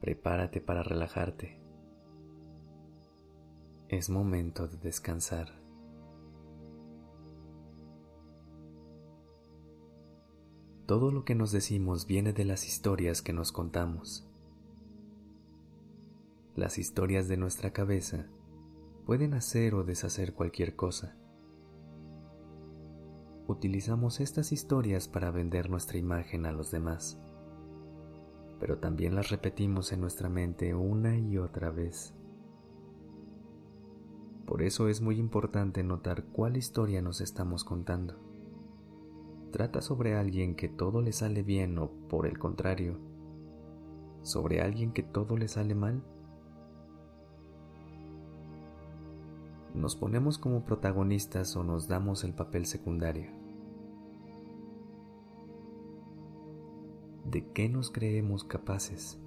Prepárate para relajarte. Es momento de descansar. Todo lo que nos decimos viene de las historias que nos contamos. Las historias de nuestra cabeza pueden hacer o deshacer cualquier cosa. Utilizamos estas historias para vender nuestra imagen a los demás, pero también las repetimos en nuestra mente una y otra vez. Por eso es muy importante notar cuál historia nos estamos contando trata sobre alguien que todo le sale bien o por el contrario, sobre alguien que todo le sale mal? Nos ponemos como protagonistas o nos damos el papel secundario. ¿De qué nos creemos capaces?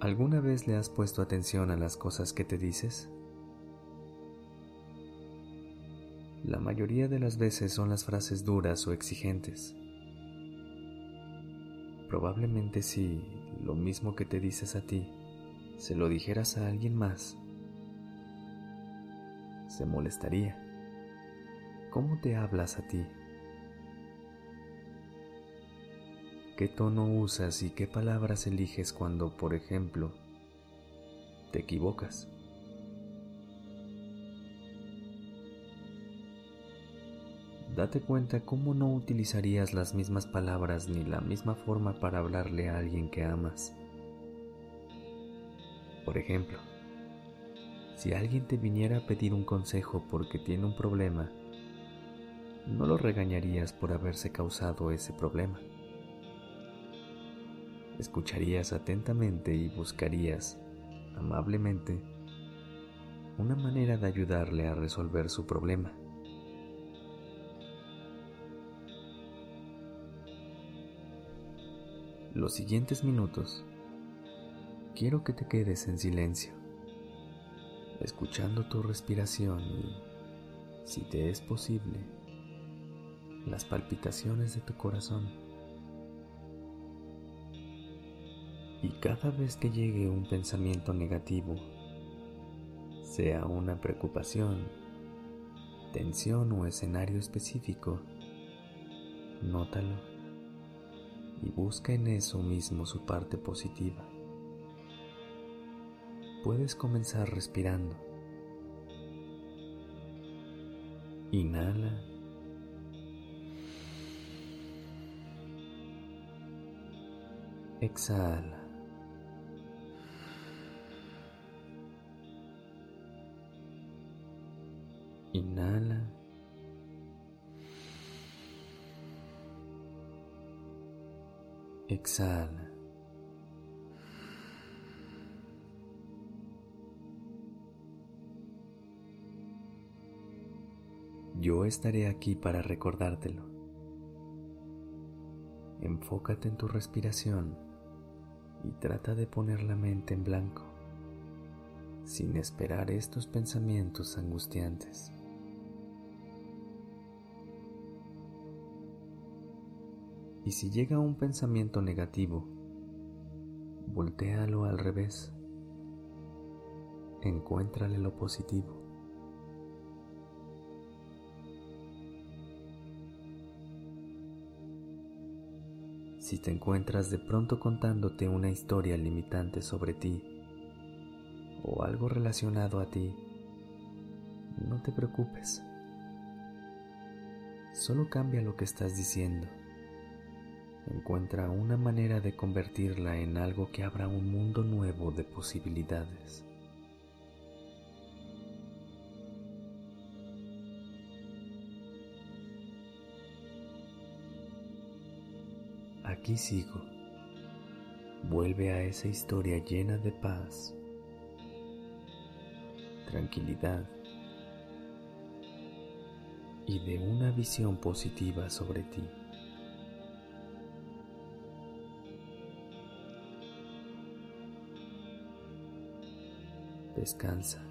¿Alguna vez le has puesto atención a las cosas que te dices? la mayoría de las veces son las frases duras o exigentes. Probablemente si lo mismo que te dices a ti, se lo dijeras a alguien más, se molestaría. ¿Cómo te hablas a ti? ¿Qué tono usas y qué palabras eliges cuando, por ejemplo, te equivocas? date cuenta cómo no utilizarías las mismas palabras ni la misma forma para hablarle a alguien que amas. Por ejemplo, si alguien te viniera a pedir un consejo porque tiene un problema, no lo regañarías por haberse causado ese problema. Escucharías atentamente y buscarías, amablemente, una manera de ayudarle a resolver su problema. los siguientes minutos, quiero que te quedes en silencio, escuchando tu respiración y, si te es posible, las palpitaciones de tu corazón. Y cada vez que llegue un pensamiento negativo, sea una preocupación, tensión o escenario específico, nótalo y busca en eso mismo su parte positiva. Puedes comenzar respirando. Inhala. Exhala. Inhala. Exhala. Yo estaré aquí para recordártelo. Enfócate en tu respiración y trata de poner la mente en blanco, sin esperar estos pensamientos angustiantes. Y si llega un pensamiento negativo, voltéalo al revés. Encuéntrale lo positivo. Si te encuentras de pronto contándote una historia limitante sobre ti o algo relacionado a ti, no te preocupes. Solo cambia lo que estás diciendo encuentra una manera de convertirla en algo que abra un mundo nuevo de posibilidades. Aquí sigo. Vuelve a esa historia llena de paz, tranquilidad y de una visión positiva sobre ti. Descansa.